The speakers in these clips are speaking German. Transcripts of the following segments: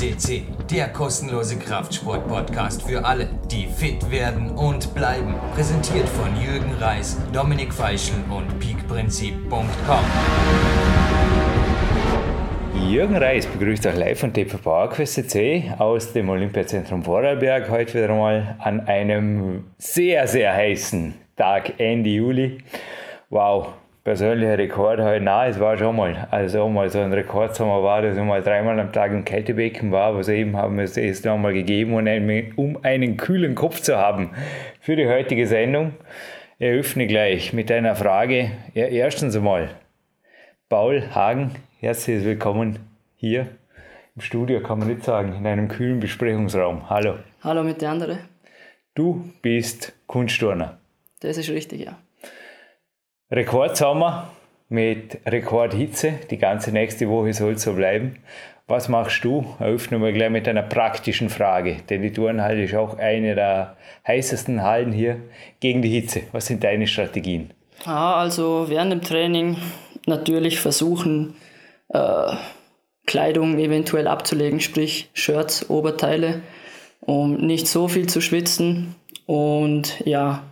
CC, der kostenlose Kraftsport-Podcast für alle, die fit werden und bleiben. Präsentiert von Jürgen Reis, Dominik Feischl und peakprinzip.com. Jürgen Reis begrüßt euch live von PowerQuest CC aus dem Olympiazentrum Vorarlberg. Heute wieder mal an einem sehr, sehr heißen Tag Ende Juli. Wow, persönlicher Rekord heute nah, es war schon mal, also mal so ein Rekordsommer war, dass ich mal dreimal am Tag im Kältebecken war, was eben haben wir es nochmal gegeben, und um einen kühlen Kopf zu haben für die heutige Sendung, eröffne gleich mit einer Frage. Ja, erstens einmal, Paul Hagen, herzlich willkommen hier im Studio, kann man nicht sagen, in einem kühlen Besprechungsraum. Hallo. Hallo mit der anderen. Du bist Kunstturner. Das ist richtig, ja. Rekordsommer mit Rekordhitze. Die ganze nächste Woche soll so bleiben. Was machst du? Eröffnen wir gleich mit einer praktischen Frage, denn die Turnhalle ist auch eine der heißesten Hallen hier gegen die Hitze. Was sind deine Strategien? Ja, also während dem Training natürlich versuchen, äh, Kleidung eventuell abzulegen, sprich Shirts, Oberteile, um nicht so viel zu schwitzen. Und ja,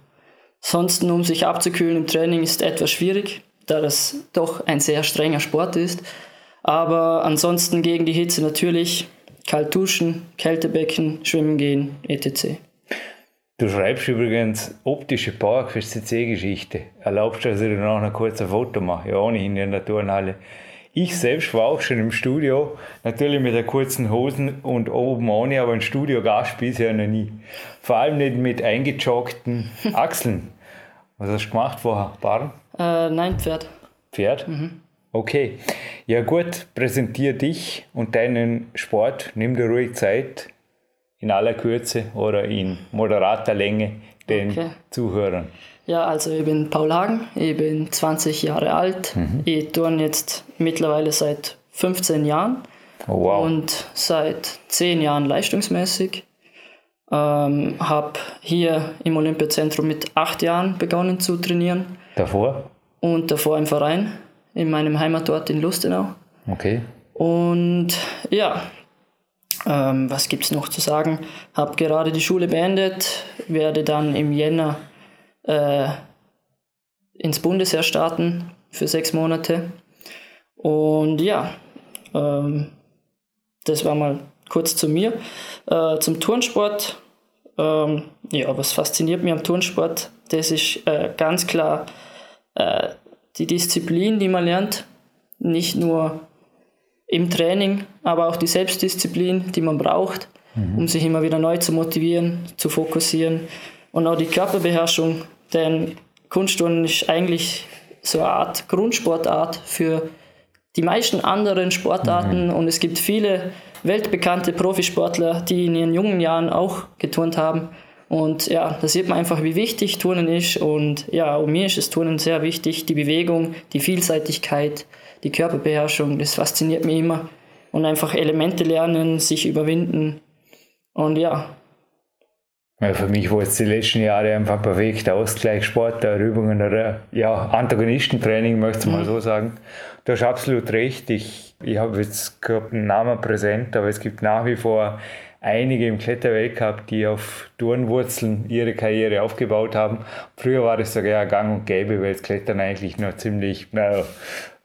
Ansonsten, um sich abzukühlen im Training ist etwas schwierig, da das doch ein sehr strenger Sport ist. Aber ansonsten gegen die Hitze natürlich kalt duschen, Kältebecken, schwimmen gehen, etc. Du schreibst übrigens optische PowerQuest CC-Geschichte. Erlaubst du, dass ich dir noch ein kurzes Foto mache? Ja, ohnehin in der Turnhalle. Ich selbst war auch schon im Studio, natürlich mit der kurzen Hosen und oben ohne, aber im Studio Gast bisher noch nie. Vor allem nicht mit eingejoggten Achseln. Was hast du gemacht vorher? Barren? Äh, nein, Pferd. Pferd? Mhm. Okay. Ja gut, präsentier dich und deinen Sport. Nimm dir ruhig Zeit in aller Kürze oder in moderater Länge den okay. Zuhörern. Ja, also ich bin Paul Hagen, ich bin 20 Jahre alt. Mhm. Ich turne jetzt mittlerweile seit 15 Jahren oh, wow. und seit 10 Jahren leistungsmäßig. Ähm, habe hier im Olympiazentrum mit acht Jahren begonnen zu trainieren. Davor? Und davor im Verein, in meinem Heimatort in Lustenau. Okay. Und ja, ähm, was gibt es noch zu sagen? Habe gerade die Schule beendet, werde dann im Jänner äh, ins Bundesheer starten für sechs Monate. Und ja, ähm, das war mal kurz zu mir. Äh, zum Turnsport. Ähm, ja, was fasziniert mich am Turnsport? Das ist äh, ganz klar äh, die Disziplin, die man lernt. Nicht nur im Training, aber auch die Selbstdisziplin, die man braucht, mhm. um sich immer wieder neu zu motivieren, zu fokussieren. Und auch die Körperbeherrschung, denn Kunstturnen ist eigentlich so eine Art Grundsportart für die meisten anderen Sportarten mhm. und es gibt viele weltbekannte Profisportler, die in ihren jungen Jahren auch geturnt haben. Und ja, da sieht man einfach, wie wichtig Turnen ist. Und ja, um mir ist das Turnen sehr wichtig. Die Bewegung, die Vielseitigkeit, die Körperbeherrschung, das fasziniert mich immer. Und einfach Elemente lernen, sich überwinden. Und ja. Ja für mich war es die letzten Jahre einfach perfekt. Ausgleichssport, Übungen oder ja, Antagonistentraining, möchte ich mal mhm. so sagen. Du hast absolut recht. Ich, ich habe jetzt keinen Namen präsent, aber es gibt nach wie vor einige im Kletterweltcup, die auf Turnwurzeln ihre Karriere aufgebaut haben. Früher war das sogar gang und gäbe, weil das Klettern eigentlich noch ziemlich, naja,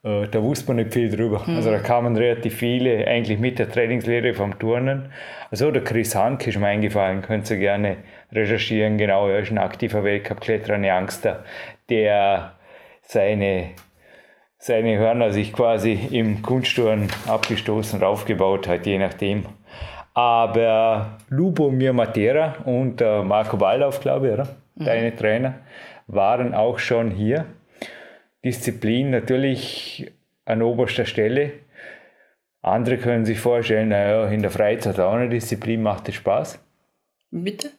da wusste man nicht viel drüber. Mhm. Also da kamen relativ viele eigentlich mit der Trainingslehre vom Turnen. Also der Chris Hank ist mir eingefallen, könnt ihr gerne recherchieren. Genau, er ist ein aktiver Weltcup-Kletterer, ein Youngster, der seine seine Hörner sich quasi im Kunstturnen abgestoßen und aufgebaut hat, je nachdem. Aber Lubomir Matera und äh, Marco Wallauf, glaube ich, oder? Mhm. deine Trainer, waren auch schon hier. Disziplin natürlich an oberster Stelle. Andere können sich vorstellen, naja, in der Freizeit auch eine Disziplin macht es Spaß. Bitte?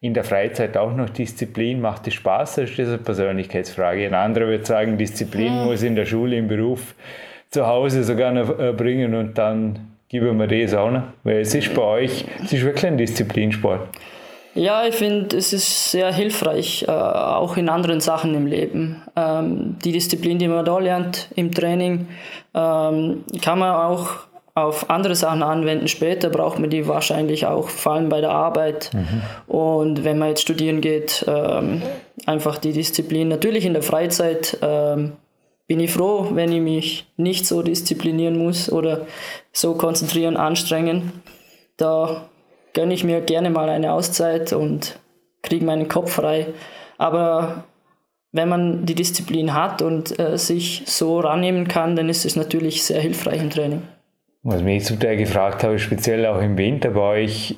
in der Freizeit auch noch Disziplin? Macht es Spaß oder ist das eine Persönlichkeitsfrage? Ein anderer wird sagen, Disziplin hm. muss in der Schule, im Beruf, zu Hause sogar noch äh, bringen und dann geben wir das auch noch. Weil es ist bei euch, es ist wirklich ein Disziplinsport. Ja, ich finde, es ist sehr hilfreich, äh, auch in anderen Sachen im Leben. Ähm, die Disziplin, die man da lernt im Training, ähm, kann man auch auf andere Sachen anwenden. Später braucht man die wahrscheinlich auch, vor allem bei der Arbeit. Mhm. Und wenn man jetzt studieren geht, ähm, einfach die Disziplin. Natürlich in der Freizeit ähm, bin ich froh, wenn ich mich nicht so disziplinieren muss oder so konzentrieren, anstrengen. Da gönne ich mir gerne mal eine Auszeit und kriege meinen Kopf frei. Aber wenn man die Disziplin hat und äh, sich so rannehmen kann, dann ist es natürlich sehr hilfreich im Training. Was mich zum Teil gefragt habe, speziell auch im Winter bei euch,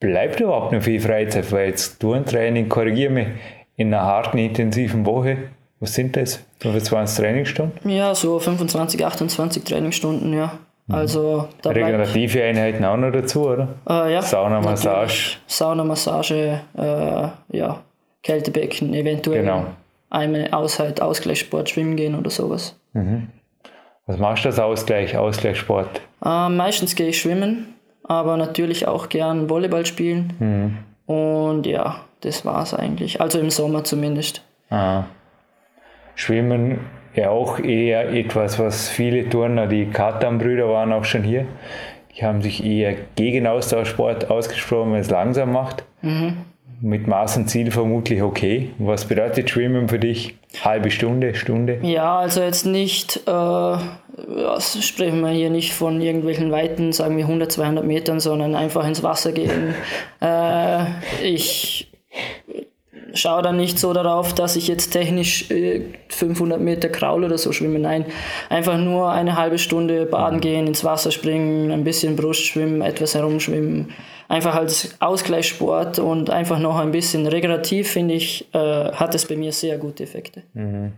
bleibt überhaupt noch viel Freizeit? Weil jetzt Turntraining, korrigiere mich, in einer harten, intensiven Woche, was sind das? 25 Trainingsstunden? Ja, so 25, 28 Trainingsstunden, ja. Mhm. Also da Regenerative Einheiten auch noch dazu, oder? Äh, ja. Sauna, Massage. Sauna, Massage, äh, ja, Kältebecken, eventuell genau. einmal Aushalt, Ausgleichssport, Schwimmen gehen oder sowas. Mhm. Was machst du als Ausgleich, Ausgleichssport? Äh, meistens gehe ich schwimmen, aber natürlich auch gern Volleyball spielen. Mhm. Und ja, das war es eigentlich. Also im Sommer zumindest. Ah. Schwimmen ja auch eher etwas, was viele Turner, die Katan-Brüder waren auch schon hier, die haben sich eher gegen Austauschsport ausgesprochen, wenn es langsam macht. Mhm. Mit Maß und Ziel vermutlich okay. Was bedeutet Schwimmen für dich? Halbe Stunde, Stunde? Ja, also jetzt nicht, äh, was sprechen wir hier nicht von irgendwelchen Weiten, sagen wir 100, 200 Metern, sondern einfach ins Wasser gehen. äh, ich schaue dann nicht so darauf, dass ich jetzt technisch äh, 500 Meter Kraul oder so schwimme. Nein, einfach nur eine halbe Stunde baden gehen, ins Wasser springen, ein bisschen Brust schwimmen, etwas herumschwimmen. Einfach als Ausgleichssport und einfach noch ein bisschen regenerativ, finde ich, äh, hat es bei mir sehr gute Effekte. Mhm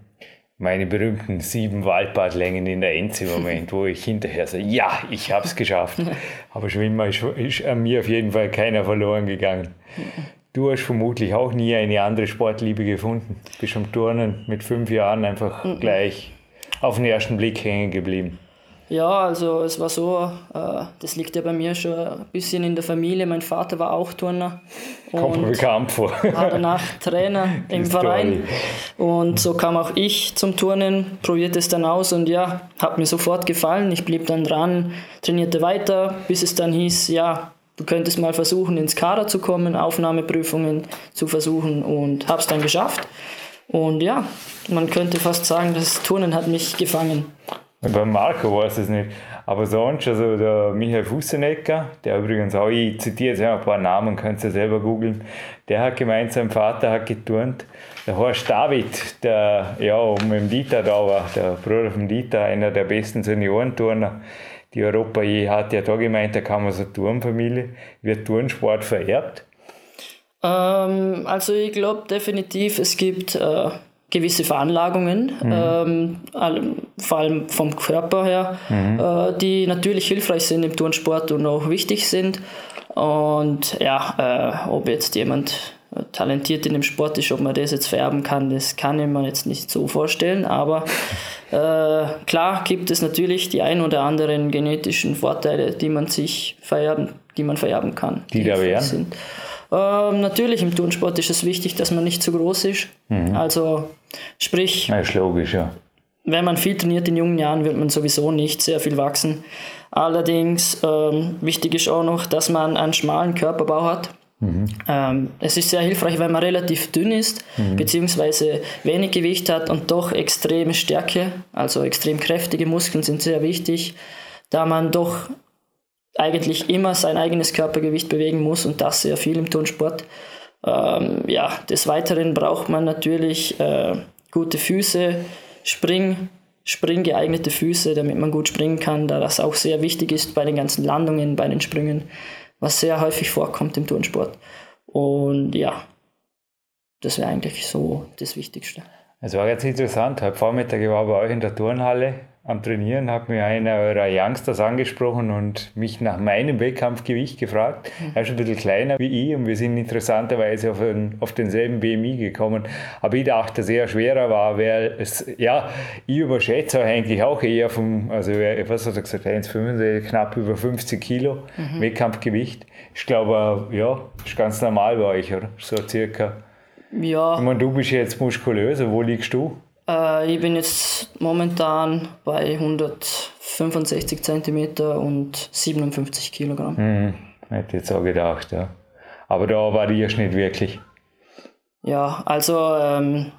meine berühmten sieben Waldbadlängen in der Enzi-Moment, wo ich hinterher sage, ja, ich habe es geschafft. Aber Schwimmer ist, ist an mir auf jeden Fall keiner verloren gegangen. Du hast vermutlich auch nie eine andere Sportliebe gefunden. Bist am Turnen mit fünf Jahren einfach mhm. gleich auf den ersten Blick hängen geblieben. Ja, also es war so, äh, das liegt ja bei mir schon ein bisschen in der Familie. Mein Vater war auch Turner. Kommt mir bekannt vor. War danach Trainer im Verein. Und so kam auch ich zum Turnen, probierte es dann aus und ja, hat mir sofort gefallen. Ich blieb dann dran, trainierte weiter, bis es dann hieß, ja, du könntest mal versuchen, ins Kader zu kommen, Aufnahmeprüfungen zu versuchen und habe es dann geschafft. Und ja, man könnte fast sagen, das Turnen hat mich gefangen. Bei Marco weiß es nicht. Aber sonst, also der Michael Fussenecker, der übrigens auch, ich zitiere jetzt ein paar Namen, könnt ihr selber googeln, der hat gemeint, sein Vater hat geturnt. Der Horst David, der ja mit dem Dieter da war, der Bruder von Dieter, einer der besten Seniorenturner, die Europa je hat, ja da gemeint, da kann man so Turnfamilie, wird Turnsport vererbt? Ähm, also ich glaube definitiv, es gibt äh, gewisse Veranlagungen, mhm. ähm, vor allem vom Körper her, mhm. äh, die natürlich hilfreich sind im Turnsport und auch wichtig sind. Und ja, äh, ob jetzt jemand talentiert in dem Sport ist, ob man das jetzt vererben kann, das kann ich mir jetzt nicht so vorstellen. Aber äh, klar gibt es natürlich die ein oder anderen genetischen Vorteile, die man sich vererben, die man vererben kann. Die, die da wären? Ähm, natürlich im Turnsport ist es wichtig, dass man nicht zu groß ist. Mhm. Also sprich. Ja, ist logisch, ja. Wenn man viel trainiert in jungen Jahren, wird man sowieso nicht sehr viel wachsen. Allerdings ähm, wichtig ist auch noch, dass man einen schmalen Körperbau hat. Mhm. Ähm, es ist sehr hilfreich, wenn man relativ dünn ist, mhm. beziehungsweise wenig Gewicht hat und doch extreme Stärke, also extrem kräftige Muskeln sind sehr wichtig, da man doch eigentlich immer sein eigenes Körpergewicht bewegen muss und das sehr viel im Turnsport. Ähm, ja, des Weiteren braucht man natürlich äh, gute Füße, Spring, springgeeignete Füße, damit man gut springen kann, da das auch sehr wichtig ist bei den ganzen Landungen, bei den Sprüngen, was sehr häufig vorkommt im Turnsport. Und ja, das wäre eigentlich so das Wichtigste. Es war jetzt interessant. Heute Vormittag war bei euch in der Turnhalle am Trainieren hat mir einer eurer Youngsters angesprochen und mich nach meinem Wettkampfgewicht gefragt. Mhm. Er ist ein bisschen kleiner wie ich und wir sind interessanterweise auf, einen, auf denselben BMI gekommen. Aber ich dachte, dass er schwerer war, weil es, ja, ich überschätze eigentlich auch eher vom, also was hat er gesagt, 1,65, knapp über 50 Kilo mhm. Wettkampfgewicht. Ich glaube, ja, ist ganz normal bei euch, oder? So circa. Ja. Ich meine, du bist jetzt muskulöser, wo liegst du? Äh, ich bin jetzt momentan bei 104 65 cm und 57 Kilogramm. Mhm. Hätte jetzt auch gedacht, ja. Aber da variierst du nicht wirklich. Ja, also ähm,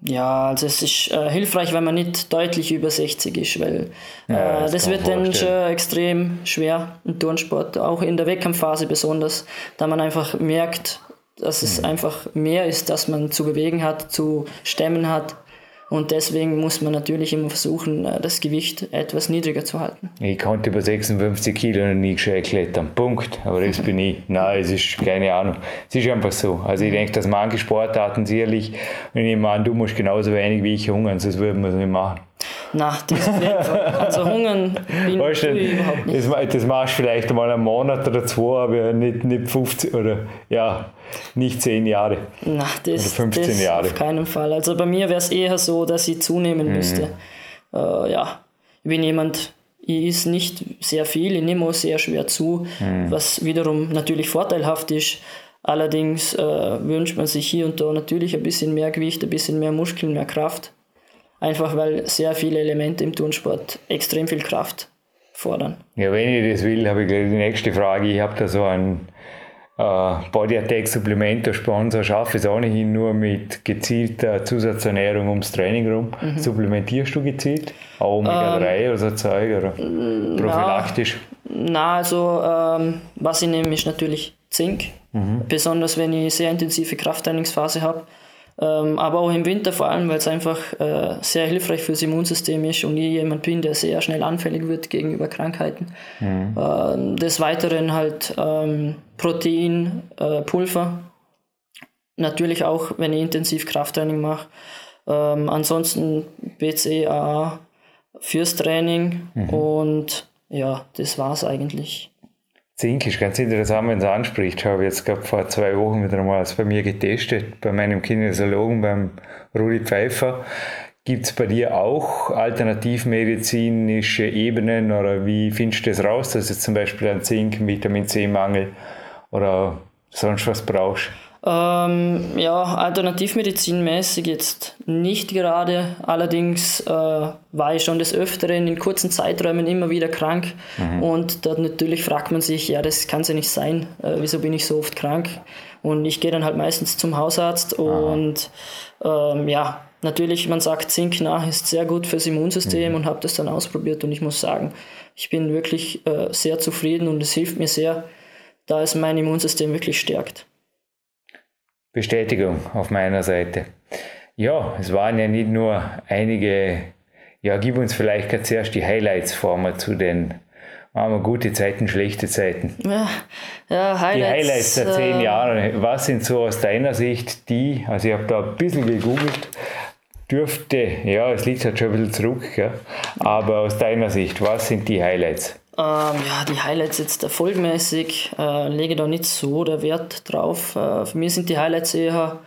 ja, also es ist äh, hilfreich, wenn man nicht deutlich über 60 ist, weil äh, ja, das, das wird dann schon extrem schwer im Turnsport, auch in der Wettkampfphase besonders, da man einfach merkt, dass es mhm. einfach mehr ist, dass man zu bewegen hat, zu stemmen hat. Und deswegen muss man natürlich immer versuchen, äh, das Gewicht etwas niedriger zu halten. Ich konnte über 56 Kilo noch nie gescheit klettern. Punkt. Aber das bin ich. Nein, es ist keine Ahnung. Es ist einfach so. Also ich denke, dass manche Sportarten sicherlich, wenn ich meine, du musst genauso wenig wie ich hungern, sonst würden wir es nicht machen. Nein, das ist Also hungern bin weißt du, ich überhaupt nicht. Das, das machst du vielleicht mal einen Monat oder zwei, aber nicht, nicht 50 oder ja, nicht 10 Jahre. Nein, das, oder 15 das Jahre. auf keinen Fall. Also bei mir wäre es eher so, dass ich zunehmen mhm. müsste. Äh, ja, ich bin jemand, ich esse nicht sehr viel, ich nehme auch sehr schwer zu, mhm. was wiederum natürlich vorteilhaft ist. Allerdings äh, wünscht man sich hier und da natürlich ein bisschen mehr Gewicht, ein bisschen mehr Muskeln, mehr Kraft. Einfach weil sehr viele Elemente im Turnsport extrem viel Kraft fordern. Ja, wenn ich das will, habe ich gleich die nächste Frage. Ich habe da so ein äh, Body Attack Supplement, der Sponsor, schaffe es ohnehin nur mit gezielter Zusatzernährung ums Training rum. Mhm. Supplementierst du gezielt? Auch Omega-3 ähm, oder so Zeug oder prophylaktisch? Na, also ähm, was ich nehme ist natürlich Zink. Mhm. Besonders wenn ich sehr intensive Krafttrainingsphase habe ähm, aber auch im Winter vor allem, weil es einfach äh, sehr hilfreich fürs Immunsystem ist und ich jemand bin, der sehr schnell anfällig wird gegenüber Krankheiten. Mhm. Ähm, des Weiteren halt ähm, Protein, äh, Pulver, natürlich auch, wenn ich intensiv Krafttraining mache. Ähm, ansonsten BCAA fürs Training mhm. und ja, das war es eigentlich. Zink ist ganz interessant, wenn es anspricht. Ich habe jetzt gerade vor zwei Wochen wieder einmal bei mir getestet, bei meinem Kinesiologen, beim Rudi Pfeiffer. Gibt es bei dir auch alternativmedizinische Ebenen oder wie findest du das raus, dass du zum Beispiel einen Zink, Vitamin C-Mangel oder sonst was brauchst? Ähm, ja, alternativmedizinmäßig jetzt nicht gerade. Allerdings äh, war ich schon des Öfteren in kurzen Zeiträumen immer wieder krank. Mhm. Und dort natürlich fragt man sich, ja, das kann ja nicht sein. Äh, wieso bin ich so oft krank? Und ich gehe dann halt meistens zum Hausarzt und ähm, ja, natürlich, man sagt, Zink nach ist sehr gut fürs Immunsystem mhm. und habe das dann ausprobiert und ich muss sagen, ich bin wirklich äh, sehr zufrieden und es hilft mir sehr, da es mein Immunsystem wirklich stärkt. Bestätigung auf meiner Seite. Ja, es waren ja nicht nur einige, ja, gib uns vielleicht gerade zuerst die Highlights vor mal zu den machen wir gute Zeiten, schlechte Zeiten. Ja, ja Highlights. Die Highlights der zehn äh, Jahre. Was sind so aus deiner Sicht die, also ich habe da ein bisschen gegoogelt, dürfte, ja, es liegt halt schon ein bisschen zurück, ja, aber aus deiner Sicht, was sind die Highlights? Ähm, ja, die Highlights jetzt erfolgmäßig äh, lege da nicht so der Wert drauf. Äh, für mich sind die Highlights eher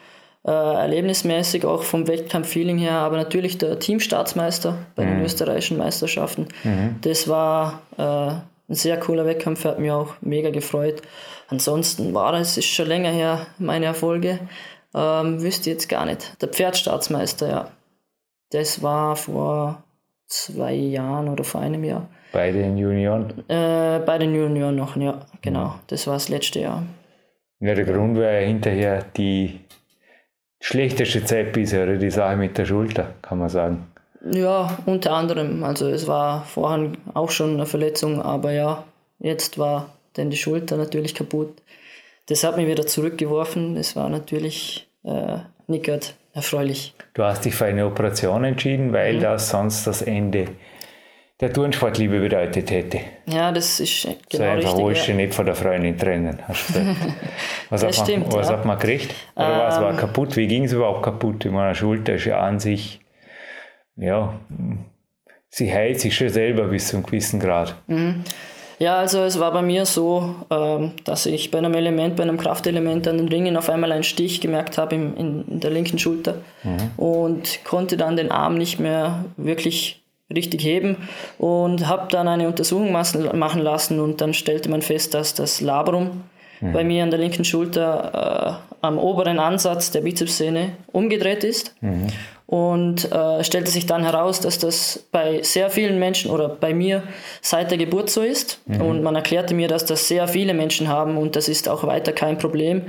äh, erlebnismäßig, auch vom Wettkampf-Feeling her, aber natürlich der Teamstaatsmeister bei mhm. den österreichischen Meisterschaften. Mhm. Das war äh, ein sehr cooler Wettkampf, hat mich auch mega gefreut. Ansonsten war es, ist schon länger her, meine Erfolge. Ähm, wüsste jetzt gar nicht. Der Pferdstaatsmeister, ja. Das war vor zwei Jahren oder vor einem Jahr. Bei den Junioren? Äh, bei den Junioren noch, ja, genau. Das war das letzte Jahr. Ja, der Grund war ja hinterher die schlechteste Zeit bisher, oder die Sache mit der Schulter, kann man sagen. Ja, unter anderem. Also es war vorher auch schon eine Verletzung, aber ja, jetzt war dann die Schulter natürlich kaputt. Das hat mich wieder zurückgeworfen. Das war natürlich äh, nicht gut erfreulich. Du hast dich für eine Operation entschieden, weil mhm. das sonst das Ende der Turnsportliebe bedeutet hätte. Ja, das ist genau so einfach richtig. du ja. nicht von der Freundin trennen. Was, das hat, man, stimmt, was ja. hat man gekriegt? Oder ähm, was war kaputt? Wie ging es überhaupt kaputt? Ich meine, Schulter ist ja an sich, ja, sie heilt sich schon selber bis zu einem gewissen Grad. Mhm. Ja, also es war bei mir so, ähm, dass ich bei einem Element, bei einem Kraftelement an den Ringen auf einmal einen Stich gemerkt habe in, in der linken Schulter mhm. und konnte dann den Arm nicht mehr wirklich richtig heben und habe dann eine Untersuchung machen lassen und dann stellte man fest, dass das Labrum mhm. bei mir an der linken Schulter am oberen Ansatz der Bizepssehne umgedreht ist. Mhm. Und äh, stellte sich dann heraus, dass das bei sehr vielen Menschen oder bei mir seit der Geburt so ist. Mhm. Und man erklärte mir, dass das sehr viele Menschen haben und das ist auch weiter kein Problem.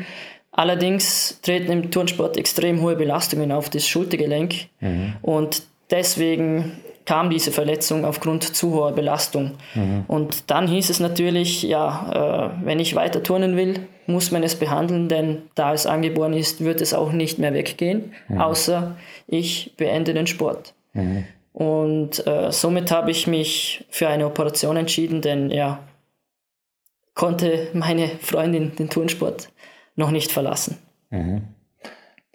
Allerdings treten im Turnsport extrem hohe Belastungen auf das Schultergelenk mhm. und deswegen kam diese Verletzung aufgrund zu hoher Belastung. Mhm. Und dann hieß es natürlich, ja, äh, wenn ich weiter turnen will, muss man es behandeln, denn da es angeboren ist, wird es auch nicht mehr weggehen, mhm. außer ich beende den Sport. Mhm. Und äh, somit habe ich mich für eine Operation entschieden, denn ja, konnte meine Freundin den Turnsport noch nicht verlassen.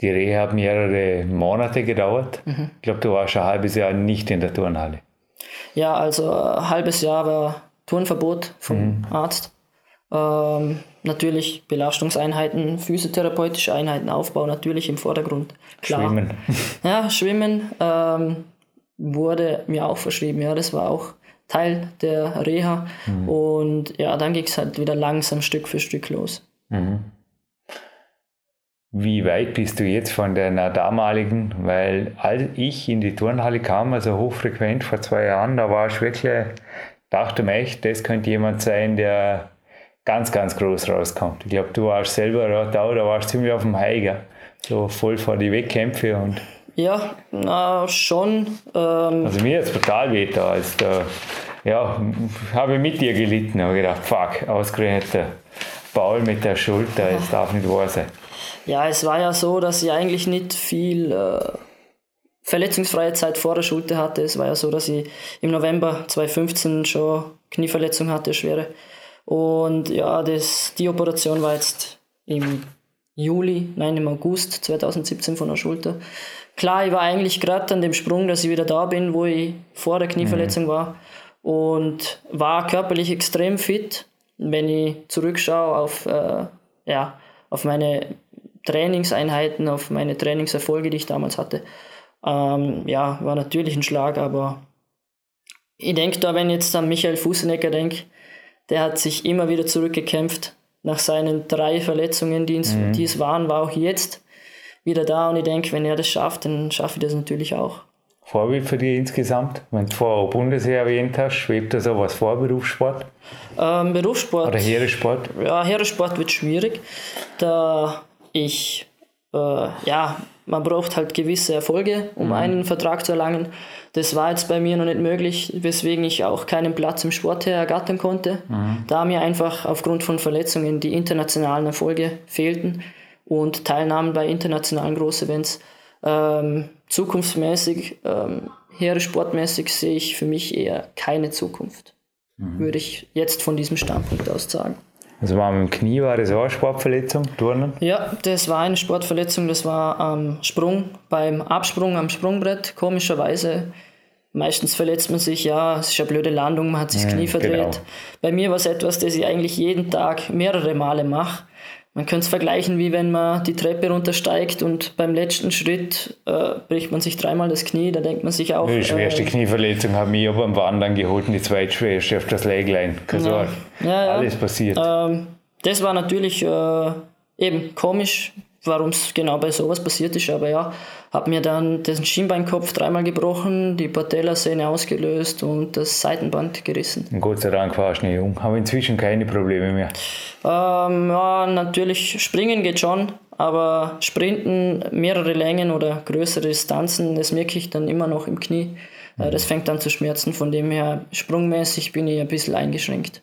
Die Reha hat mehrere Monate gedauert. Mhm. Ich glaube, du warst schon ein halbes Jahr nicht in der Turnhalle. Ja, also ein halbes Jahr war Turnverbot vom mhm. Arzt. Ähm, natürlich Belastungseinheiten, physiotherapeutische Einheiten, Aufbau natürlich im Vordergrund. Klar. Schwimmen. Ja, Schwimmen ähm, wurde mir auch verschrieben. Ja, das war auch Teil der Reha. Mhm. Und ja, dann ging es halt wieder langsam Stück für Stück los. Mhm. Wie weit bist du jetzt von deiner damaligen, weil als ich in die Turnhalle kam, also hochfrequent vor zwei Jahren, da war ich wirklich, dachte mir echt, das könnte jemand sein, der ganz, ganz groß rauskommt. Ich glaube, du warst selber da, da warst ziemlich auf dem Heiger, so voll vor die Wettkämpfe und ja, na, schon. Ähm also mir ist total weh da. Als da ja, habe ich mit dir gelitten. habe gedacht, fuck, ausgerechnet der Paul mit der Schulter, es darf nicht wahr sein. Ja, es war ja so, dass ich eigentlich nicht viel äh, verletzungsfreie Zeit vor der Schulter hatte. Es war ja so, dass ich im November 2015 schon Knieverletzung hatte, schwere. Und ja, das, die Operation war jetzt im Juli, nein, im August 2017 von der Schulter. Klar, ich war eigentlich gerade an dem Sprung, dass ich wieder da bin, wo ich vor der Knieverletzung mhm. war. Und war körperlich extrem fit. Wenn ich zurückschaue auf, äh, ja, auf meine Trainingseinheiten, auf meine Trainingserfolge, die ich damals hatte, ähm, ja, war natürlich ein Schlag, aber ich denke da, wenn ich jetzt an Michael Fusenecker denke, der hat sich immer wieder zurückgekämpft nach seinen drei Verletzungen, die, mhm. die es waren, war auch jetzt wieder da und ich denke, wenn er das schafft, dann schaffe ich das natürlich auch. Vorbild für dich insgesamt? Wenn du vorher Bundesheer erwähnt hast, schwebt da sowas vor, Berufssport? Ähm, Berufssport. Oder Heeresport? Ja, Heeresport wird schwierig, da ich, äh, ja, man braucht halt gewisse Erfolge, um mhm. einen Vertrag zu erlangen. Das war jetzt bei mir noch nicht möglich, weswegen ich auch keinen Platz im Sport her ergattern konnte, mhm. da mir einfach aufgrund von Verletzungen die internationalen Erfolge fehlten und Teilnahmen bei internationalen Großevents. Ähm, zukunftsmäßig, ähm, sportmäßig sehe ich für mich eher keine Zukunft, mhm. würde ich jetzt von diesem Standpunkt aus sagen. Also war mit dem Knie, war das auch eine Sportverletzung, Turnen? Ja, das war eine Sportverletzung, das war am Sprung, beim Absprung am Sprungbrett, komischerweise. Meistens verletzt man sich, ja, es ist eine blöde Landung, man hat sich das Knie verdreht. Genau. Bei mir war es etwas, das ich eigentlich jeden Tag mehrere Male mache. Man könnte es vergleichen, wie wenn man die Treppe runtersteigt und beim letzten Schritt äh, bricht man sich dreimal das Knie. Da denkt man sich auch. Die schwerste äh, Knieverletzung habe ich beim Wandern geholt und die zweitschwerste auf das Leglein. Keine ja. Ja, ja. Alles passiert. Ähm, das war natürlich äh, eben komisch, warum es genau bei sowas passiert ist. Aber ja, habe mir dann den Schienbeinkopf dreimal gebrochen, die Patellasehne ausgelöst und das Seitenband gerissen. Und Gott sei Dank war ich nicht jung, habe inzwischen keine Probleme mehr. Ähm, ja, natürlich, springen geht schon, aber Sprinten, mehrere Längen oder größere Distanzen, das merke ich dann immer noch im Knie. Äh, das fängt dann zu schmerzen, von dem her sprungmäßig bin ich ein bisschen eingeschränkt.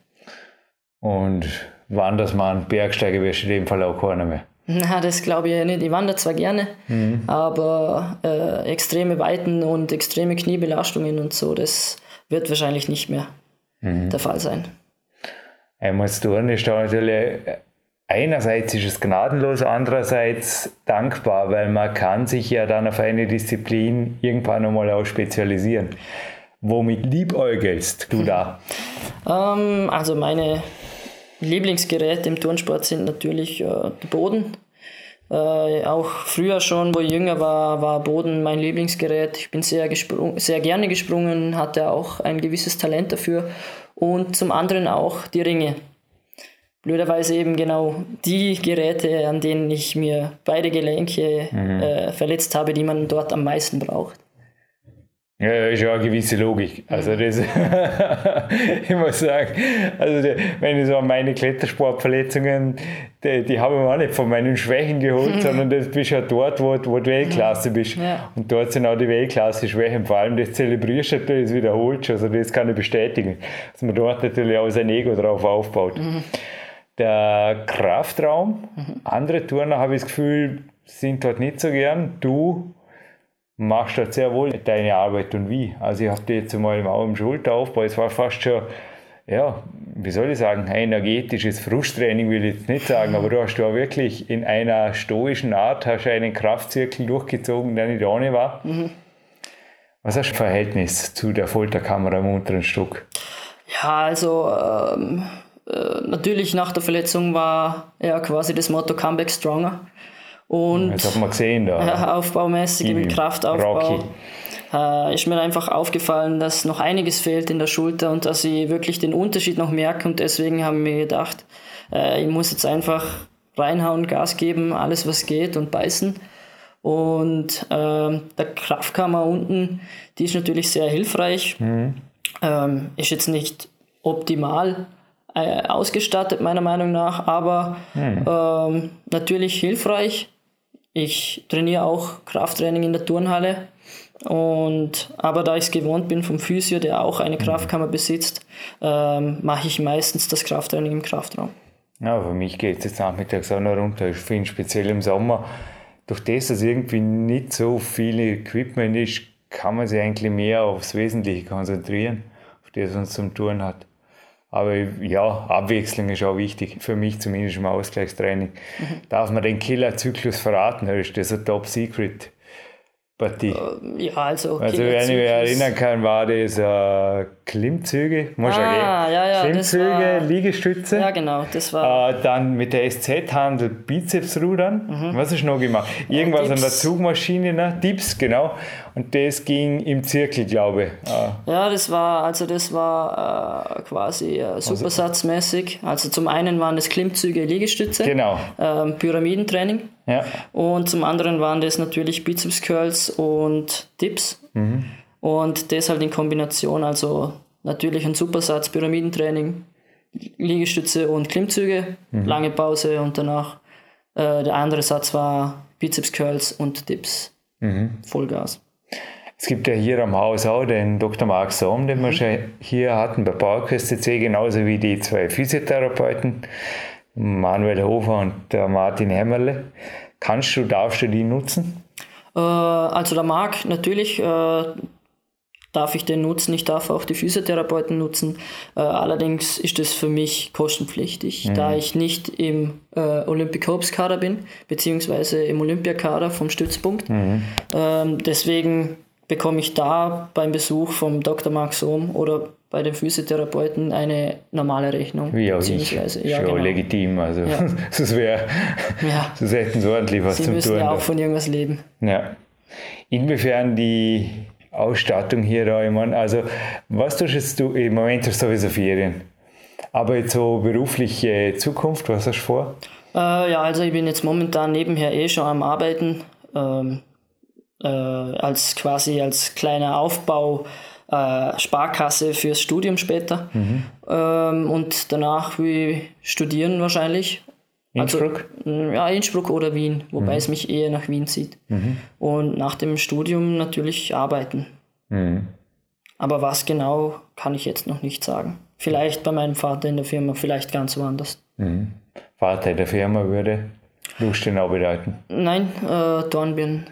Und wann das mal ein Bergsteiger wirst du in dem Fall auch keiner mehr? Na, das glaube ich nicht. Ich wandere zwar gerne, mhm. aber äh, extreme Weiten und extreme Kniebelastungen und so, das wird wahrscheinlich nicht mehr mhm. der Fall sein. Einmal tun ist da natürlich einerseits ist es gnadenlos, andererseits dankbar, weil man kann sich ja dann auf eine Disziplin irgendwann einmal auch spezialisieren. Womit liebäugelst du da? Ähm, also meine Lieblingsgeräte im Turnsport sind natürlich äh, der Boden. Äh, auch früher schon, wo ich jünger war, war Boden mein Lieblingsgerät. Ich bin sehr, sehr gerne gesprungen, hatte auch ein gewisses Talent dafür. Und zum anderen auch die Ringe. blöderweise eben genau die Geräte, an denen ich mir beide Gelenke mhm. äh, verletzt habe, die man dort am meisten braucht. Ja, ist ja eine gewisse Logik. Also das, ich muss sagen, also die, wenn ich so an meine Klettersportverletzungen, die, die habe ich mir auch nicht von meinen Schwächen geholt, sondern das bist ja dort, wo, wo du Weltklasse bist. Ja. Und dort sind auch die Weltklasse-Schwächen, vor allem das zelebrierst du das wiederholst also das kann ich bestätigen, dass man dort natürlich auch sein Ego drauf aufbaut. Mhm. Der Kraftraum, mhm. andere Turner habe ich das Gefühl, sind dort nicht so gern. Du machst dort sehr wohl deine Arbeit und wie. Also ich habe die jetzt mal auch im Schulteraufbau, es war fast schon, ja, wie soll ich sagen, ein energetisches Frusttraining will ich jetzt nicht sagen, aber du hast da wirklich in einer stoischen Art hast einen Kraftzirkel durchgezogen, der nicht ohne war. Mhm. Was hast du für ein Verhältnis zu der Folterkamera im unteren Stück? Ja, also ähm, äh, natürlich nach der Verletzung war ja quasi das Motto Comeback Stronger. Und das hat man gesehen da. Aufbaumäßig mit Kraftaufbau. Äh, ist mir einfach aufgefallen, dass noch einiges fehlt in der Schulter und dass ich wirklich den Unterschied noch merke und deswegen haben wir gedacht, äh, ich muss jetzt einfach reinhauen, Gas geben, alles was geht und beißen. Und äh, der Kraftkammer unten, die ist natürlich sehr hilfreich. Mhm. Ähm, ist jetzt nicht optimal äh, ausgestattet, meiner Meinung nach, aber mhm. ähm, natürlich hilfreich. Ich trainiere auch Krafttraining in der Turnhalle. Und, aber da ich es gewohnt bin vom Physio, der auch eine Kraftkammer besitzt, ähm, mache ich meistens das Krafttraining im Kraftraum. Ja, für mich geht es jetzt nachmittags auch noch runter. Ich finde speziell im Sommer, durch das, dass irgendwie nicht so viel Equipment ist, kann man sich eigentlich mehr aufs Wesentliche konzentrieren, auf das man zum Touren hat. Aber ja, Abwechslung ist auch wichtig, für mich zumindest im Ausgleichstraining. Mhm. Darf man den Killerzyklus verraten? Ist das ein Top-Secret? Partie. Äh, ja, also. Also, wenn ich mich erinnern kann, war das äh, Klimmzüge. Muss ah, ja, ja, Klimmzüge, war, Liegestütze. Ja, genau, das war. Äh, dann mit der SZ-Handel Bizepsrudern. Mhm. Was hast du noch gemacht? Irgendwas ja, an der Zugmaschine, ne? Dips, genau. Und das ging im Zirkel, glaube ich. Äh. Ja, das war, also das war äh, quasi äh, also supersatzmäßig. Also zum einen waren das Klimmzüge, Liegestütze. Genau. Ähm, Pyramidentraining. Ja. Und zum anderen waren das natürlich Bizeps Curls und Dips. Mhm. Und das halt in Kombination, also natürlich ein Supersatz, Pyramidentraining, Liegestütze und Klimmzüge, mhm. lange Pause und danach äh, der andere Satz war Bizeps Curls und Dips. Mhm. Vollgas. Es gibt ja hier am Haus auch den Dr. Mark Sohm, den wir mhm. schon hier hatten bei PowerQuest CC, genauso wie die zwei Physiotherapeuten. Manuel Hofer und der Martin Hämmerle. Kannst du, darfst du die nutzen? Äh, also der Marc, natürlich äh, darf ich den nutzen, ich darf auch die Physiotherapeuten nutzen. Äh, allerdings ist das für mich kostenpflichtig, mhm. da ich nicht im äh, Olympic Hopes Kader bin, beziehungsweise im Olympiakader vom Stützpunkt. Mhm. Ähm, deswegen bekomme ich da beim Besuch vom Dr. Mark Sohm oder bei den Physiotherapeuten eine normale Rechnung. Wie auch ich. Ja, Schon genau. legitim. Also ja. das wäre, ja. das hätten sie ordentlich was Sie zum müssen tun. ja auch von irgendwas leben. Ja. Inwiefern die Ausstattung hier da, ich meine, also was tust du, im Moment hast du sowieso Ferien, aber jetzt so berufliche Zukunft, was hast du vor? Äh, ja, also ich bin jetzt momentan nebenher eh schon am Arbeiten, ähm, äh, als quasi als kleiner Aufbau äh, Sparkasse fürs Studium später. Mhm. Ähm, und danach ich studieren wahrscheinlich. Innsbruck? Also, ja, Innsbruck oder Wien, wobei mhm. es mich eher nach Wien zieht. Mhm. Und nach dem Studium natürlich arbeiten. Mhm. Aber was genau, kann ich jetzt noch nicht sagen. Vielleicht bei meinem Vater in der Firma, vielleicht ganz woanders. Mhm. Vater in der Firma würde Lustenau bedeuten? Nein, äh, Dornbirn.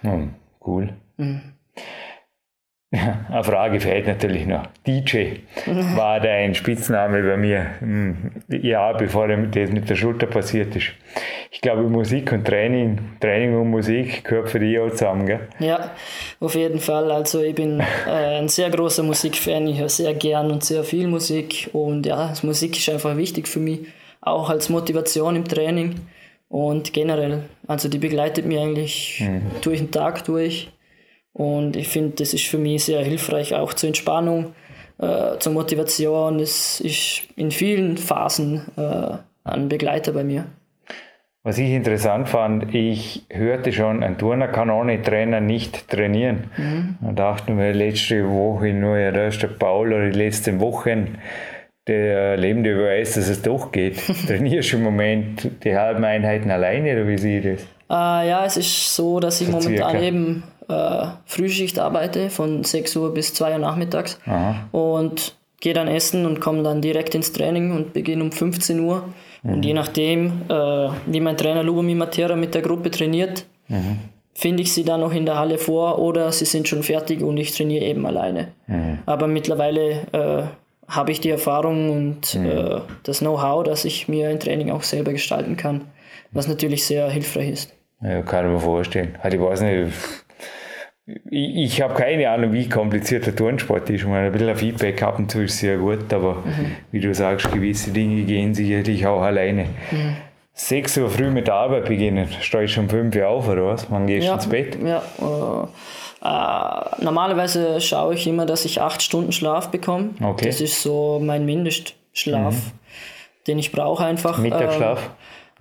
Cool. Mhm. Eine Frage fehlt natürlich noch. DJ war dein Spitzname bei mir. Hm, ja, bevor das mit der Schulter passiert ist. Ich glaube, Musik und Training, Training und Musik gehört für dich auch zusammen, gell? Ja, auf jeden Fall. Also ich bin äh, ein sehr großer Musikfan. Ich höre sehr gern und sehr viel Musik. Und ja, Musik ist einfach wichtig für mich. Auch als Motivation im Training und generell. Also die begleitet mich eigentlich mhm. durch den Tag durch. Und ich finde, das ist für mich sehr hilfreich, auch zur Entspannung, äh, zur Motivation. Es ist in vielen Phasen äh, ein Begleiter bei mir. Was ich interessant fand, ich hörte schon, ein Turner kann ohne Trainer nicht trainieren. Mhm. Da dachten wir letzte Woche nur, ja, da ist der Paul oder die letzten Wochen der lebende Beweis, dass es doch geht. Trainierst du im Moment die halben Einheiten alleine oder wie sieht das? Äh, ja, es ist so, dass ich so momentan circa. eben äh, Frühschicht arbeite von 6 Uhr bis 2 Uhr nachmittags Aha. und gehe dann essen und komme dann direkt ins Training und beginne um 15 Uhr. Mhm. Und je nachdem, äh, wie mein Trainer Lubomir Matera mit der Gruppe trainiert, mhm. finde ich sie dann noch in der Halle vor oder sie sind schon fertig und ich trainiere eben alleine. Mhm. Aber mittlerweile habe ich die Erfahrung und mhm. äh, das Know-how, dass ich mir ein Training auch selber gestalten kann, was natürlich sehr hilfreich ist. Ja, kann ich mir vorstellen. Also ich weiß nicht, ich, ich habe keine Ahnung, wie kompliziert der Turnsport ist. Man ein bisschen Feedback ab und zu ist sehr gut, aber mhm. wie du sagst, gewisse Dinge gehen sicherlich auch alleine. Mhm. 6 Uhr früh mit der Arbeit beginnen, stehst du um 5 Uhr auf oder was? Wann gehst du ja, ins Bett? Ja, äh, äh, normalerweise schaue ich immer, dass ich 8 Stunden Schlaf bekomme. Okay. Das ist so mein Mindestschlaf, mhm. den ich brauche einfach. Mittagsschlaf?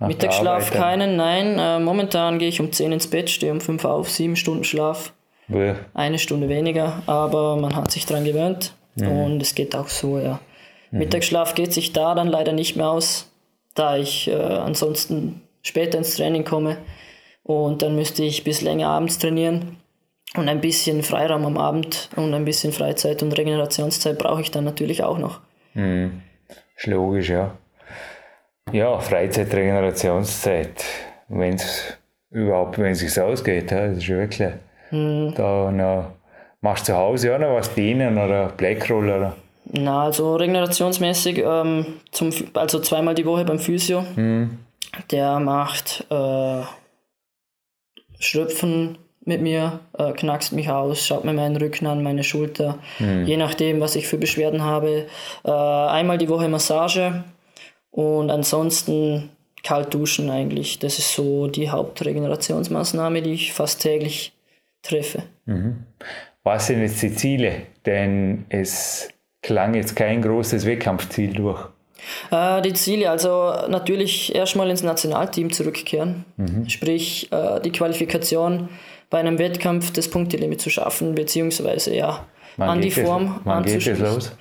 Äh, Mittagsschlaf keinen, nein. Äh, momentan gehe ich um 10 ins Bett, stehe um 5 auf, 7 Stunden Schlaf. Bäh. Eine Stunde weniger, aber man hat sich daran gewöhnt mhm. und es geht auch so, ja. Mhm. Mittagsschlaf geht sich da dann leider nicht mehr aus, da ich äh, ansonsten später ins Training komme und dann müsste ich bis länger abends trainieren und ein bisschen Freiraum am Abend und ein bisschen Freizeit und Regenerationszeit brauche ich dann natürlich auch noch. Mhm. Ist logisch, ja. Ja, Freizeit, Regenerationszeit, wenn es überhaupt, wenn es sich ausgeht, das ist wirklich Mhm. Da noch, machst du zu Hause auch noch was dehnen oder Blackroll oder? Na, also regenerationsmäßig, ähm, zum, also zweimal die Woche beim Physio. Mhm. Der macht äh, Schröpfen mit mir, äh, knackst mich aus, schaut mir meinen Rücken an, meine Schulter, mhm. je nachdem, was ich für Beschwerden habe. Äh, einmal die Woche Massage und ansonsten kalt duschen eigentlich. Das ist so die Hauptregenerationsmaßnahme, die ich fast täglich treffe. Mhm. Was sind jetzt die Ziele? Denn es klang jetzt kein großes Wettkampfziel durch. Äh, die Ziele, also natürlich erstmal ins Nationalteam zurückkehren, mhm. sprich äh, die Qualifikation bei einem Wettkampf das Punktelimit zu schaffen, beziehungsweise ja, wann an die Form es, los?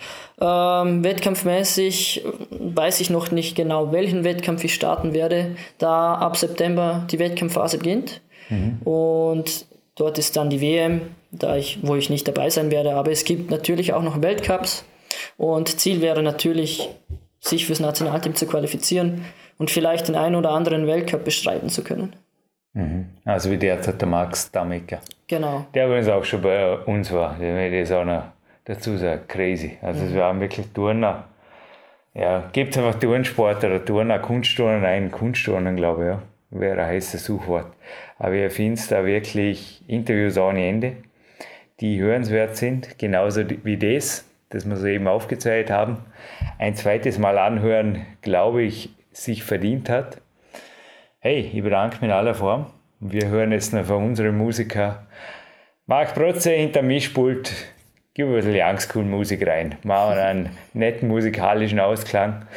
Ähm, wettkampfmäßig weiß ich noch nicht genau, welchen Wettkampf ich starten werde, da ab September die Wettkampfphase beginnt. Mhm. Und Dort ist dann die WM, da ich, wo ich nicht dabei sein werde. Aber es gibt natürlich auch noch Weltcups. Und Ziel wäre natürlich, sich fürs Nationalteam zu qualifizieren und vielleicht den einen oder anderen Weltcup bestreiten zu können. Mhm. Also wie derzeit der Max Damecker. Genau. Der übrigens auch schon bei uns war. Der ist auch noch dazu sagen, crazy. Also mhm. es waren wirklich Turner. Ja, gibt es einfach Turnsport oder Turner, Kunstturnen, nein, Kunstturnen, glaube ich, ja. Wäre ein heißes Suchwort. Aber ihr findet da wirklich Interviews ohne Ende, die hörenswert sind, genauso wie das, das wir soeben aufgezeigt haben. Ein zweites Mal anhören, glaube ich, sich verdient hat. Hey, ich bedanke mich in aller Form. Wir hören jetzt noch von unserem Musiker Marc Protze hinter Mischpult. Gib ein bisschen Youngschool-Musik rein. Machen einen netten musikalischen Ausklang.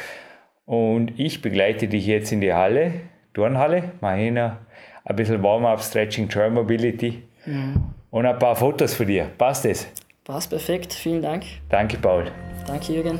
Und ich begleite dich jetzt in die Halle, Turnhalle, mache ein bisschen Warm-up, Stretching, Joy Mobility mhm. und ein paar Fotos von dir. Passt das? Passt perfekt, vielen Dank. Danke, Paul. Danke, Jürgen.